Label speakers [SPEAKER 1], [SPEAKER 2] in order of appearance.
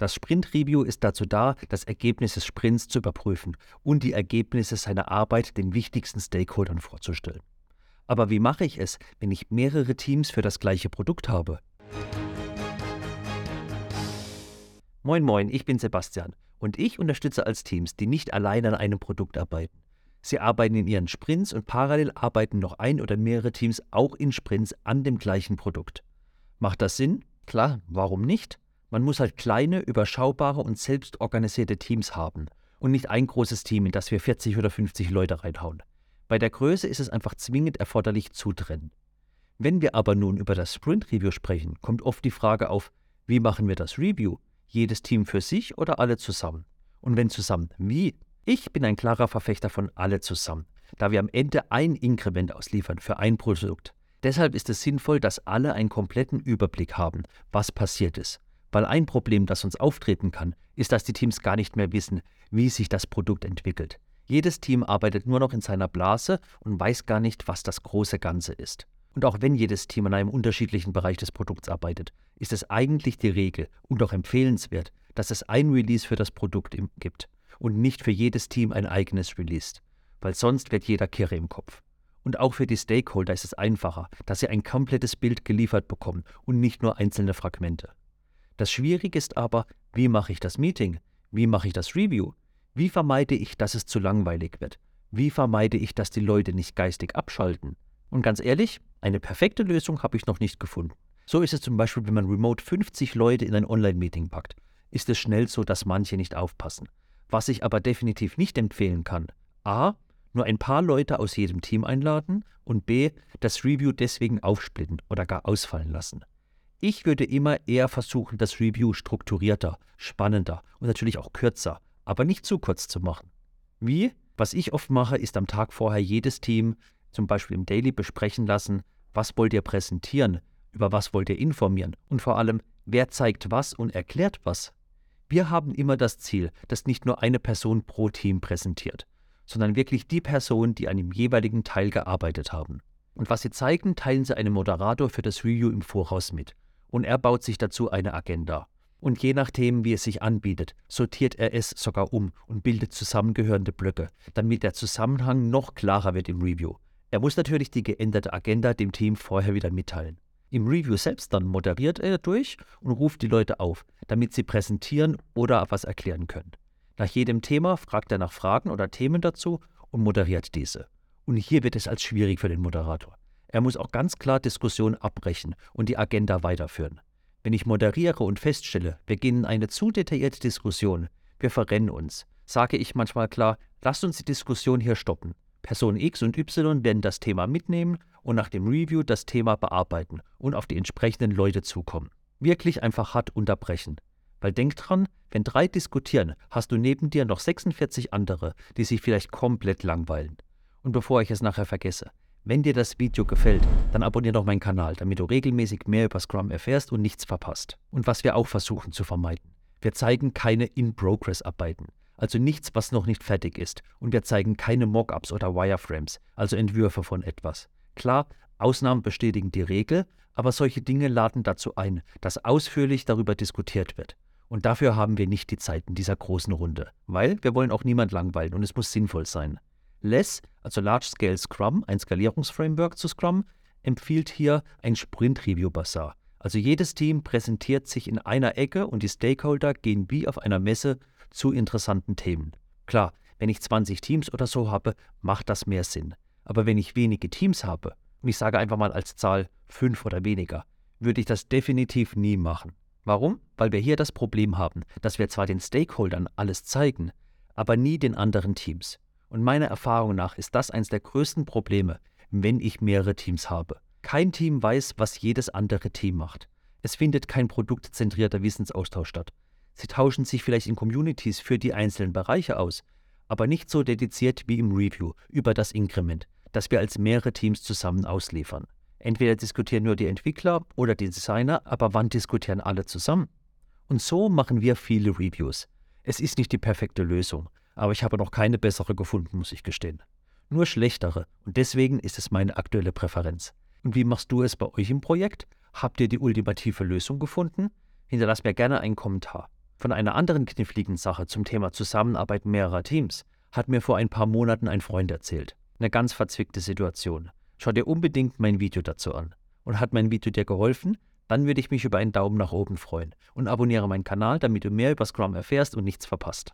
[SPEAKER 1] Das Sprint-Review ist dazu da, das Ergebnis des Sprints zu überprüfen und die Ergebnisse seiner Arbeit den wichtigsten Stakeholdern vorzustellen. Aber wie mache ich es, wenn ich mehrere Teams für das gleiche Produkt habe? Moin Moin, ich bin Sebastian und ich unterstütze als Teams, die nicht allein an einem Produkt arbeiten. Sie arbeiten in ihren Sprints und parallel arbeiten noch ein oder mehrere Teams auch in Sprints an dem gleichen Produkt. Macht das Sinn? Klar, warum nicht? Man muss halt kleine, überschaubare und selbstorganisierte Teams haben und nicht ein großes Team, in das wir 40 oder 50 Leute reinhauen. Bei der Größe ist es einfach zwingend erforderlich zu trennen. Wenn wir aber nun über das Sprint Review sprechen, kommt oft die Frage auf, wie machen wir das Review? Jedes Team für sich oder alle zusammen? Und wenn zusammen, wie? Ich bin ein klarer Verfechter von alle zusammen, da wir am Ende ein Inkrement ausliefern für ein Produkt. Deshalb ist es sinnvoll, dass alle einen kompletten Überblick haben, was passiert ist. Weil ein Problem, das uns auftreten kann, ist, dass die Teams gar nicht mehr wissen, wie sich das Produkt entwickelt. Jedes Team arbeitet nur noch in seiner Blase und weiß gar nicht, was das große Ganze ist. Und auch wenn jedes Team an einem unterschiedlichen Bereich des Produkts arbeitet, ist es eigentlich die Regel und auch empfehlenswert, dass es ein Release für das Produkt gibt und nicht für jedes Team ein eigenes Release, weil sonst wird jeder Kirre im Kopf. Und auch für die Stakeholder ist es einfacher, dass sie ein komplettes Bild geliefert bekommen und nicht nur einzelne Fragmente. Das Schwierige ist aber, wie mache ich das Meeting? Wie mache ich das Review? Wie vermeide ich, dass es zu langweilig wird? Wie vermeide ich, dass die Leute nicht geistig abschalten? Und ganz ehrlich, eine perfekte Lösung habe ich noch nicht gefunden. So ist es zum Beispiel, wenn man remote 50 Leute in ein Online-Meeting packt, ist es schnell so, dass manche nicht aufpassen. Was ich aber definitiv nicht empfehlen kann, a, nur ein paar Leute aus jedem Team einladen und b, das Review deswegen aufsplitten oder gar ausfallen lassen. Ich würde immer eher versuchen, das Review strukturierter, spannender und natürlich auch kürzer, aber nicht zu kurz zu machen. Wie? Was ich oft mache, ist am Tag vorher jedes Team, zum Beispiel im Daily, besprechen lassen, was wollt ihr präsentieren, über was wollt ihr informieren und vor allem, wer zeigt was und erklärt was. Wir haben immer das Ziel, dass nicht nur eine Person pro Team präsentiert, sondern wirklich die Person, die an dem jeweiligen Teil gearbeitet haben. Und was sie zeigen, teilen sie einem Moderator für das Review im Voraus mit und er baut sich dazu eine Agenda. Und je nachdem, wie es sich anbietet, sortiert er es sogar um und bildet zusammengehörende Blöcke, damit der Zusammenhang noch klarer wird im Review. Er muss natürlich die geänderte Agenda dem Team vorher wieder mitteilen. Im Review selbst dann moderiert er durch und ruft die Leute auf, damit sie präsentieren oder was erklären können. Nach jedem Thema fragt er nach Fragen oder Themen dazu und moderiert diese. Und hier wird es als schwierig für den Moderator. Er muss auch ganz klar Diskussionen abbrechen und die Agenda weiterführen. Wenn ich moderiere und feststelle, wir gehen eine zu detaillierte Diskussion, wir verrennen uns, sage ich manchmal klar, lasst uns die Diskussion hier stoppen. Person X und Y werden das Thema mitnehmen und nach dem Review das Thema bearbeiten und auf die entsprechenden Leute zukommen. Wirklich einfach hart unterbrechen. Weil denk dran, wenn drei diskutieren, hast du neben dir noch 46 andere, die sich vielleicht komplett langweilen. Und bevor ich es nachher vergesse, wenn dir das Video gefällt, dann abonniere doch meinen Kanal, damit du regelmäßig mehr über Scrum erfährst und nichts verpasst. Und was wir auch versuchen zu vermeiden. Wir zeigen keine In-Progress-Arbeiten, also nichts, was noch nicht fertig ist. Und wir zeigen keine Mockups oder Wireframes, also Entwürfe von etwas. Klar, Ausnahmen bestätigen die Regel, aber solche Dinge laden dazu ein, dass ausführlich darüber diskutiert wird. Und dafür haben wir nicht die Zeit in dieser großen Runde, weil wir wollen auch niemand langweilen und es muss sinnvoll sein. Less, also Large Scale Scrum, ein Skalierungsframework zu Scrum, empfiehlt hier ein Sprint Review Bazaar. Also jedes Team präsentiert sich in einer Ecke und die Stakeholder gehen wie auf einer Messe zu interessanten Themen. Klar, wenn ich 20 Teams oder so habe, macht das mehr Sinn. Aber wenn ich wenige Teams habe, und ich sage einfach mal als Zahl fünf oder weniger, würde ich das definitiv nie machen. Warum? Weil wir hier das Problem haben, dass wir zwar den Stakeholdern alles zeigen, aber nie den anderen Teams. Und meiner Erfahrung nach ist das eines der größten Probleme, wenn ich mehrere Teams habe. Kein Team weiß, was jedes andere Team macht. Es findet kein produktzentrierter Wissensaustausch statt. Sie tauschen sich vielleicht in Communities für die einzelnen Bereiche aus, aber nicht so dediziert wie im Review über das Inkrement, das wir als mehrere Teams zusammen ausliefern. Entweder diskutieren nur die Entwickler oder die Designer, aber wann diskutieren alle zusammen? Und so machen wir viele Reviews. Es ist nicht die perfekte Lösung, aber ich habe noch keine bessere gefunden, muss ich gestehen. Nur schlechtere und deswegen ist es meine aktuelle Präferenz. Und wie machst du es bei euch im Projekt? Habt ihr die ultimative Lösung gefunden? Hinterlass mir gerne einen Kommentar. Von einer anderen kniffligen Sache zum Thema Zusammenarbeit mehrerer Teams hat mir vor ein paar Monaten ein Freund erzählt. Eine ganz verzwickte Situation. Schau dir unbedingt mein Video dazu an. Und hat mein Video dir geholfen? Dann würde ich mich über einen Daumen nach oben freuen und abonniere meinen Kanal, damit du mehr über Scrum erfährst und nichts verpasst.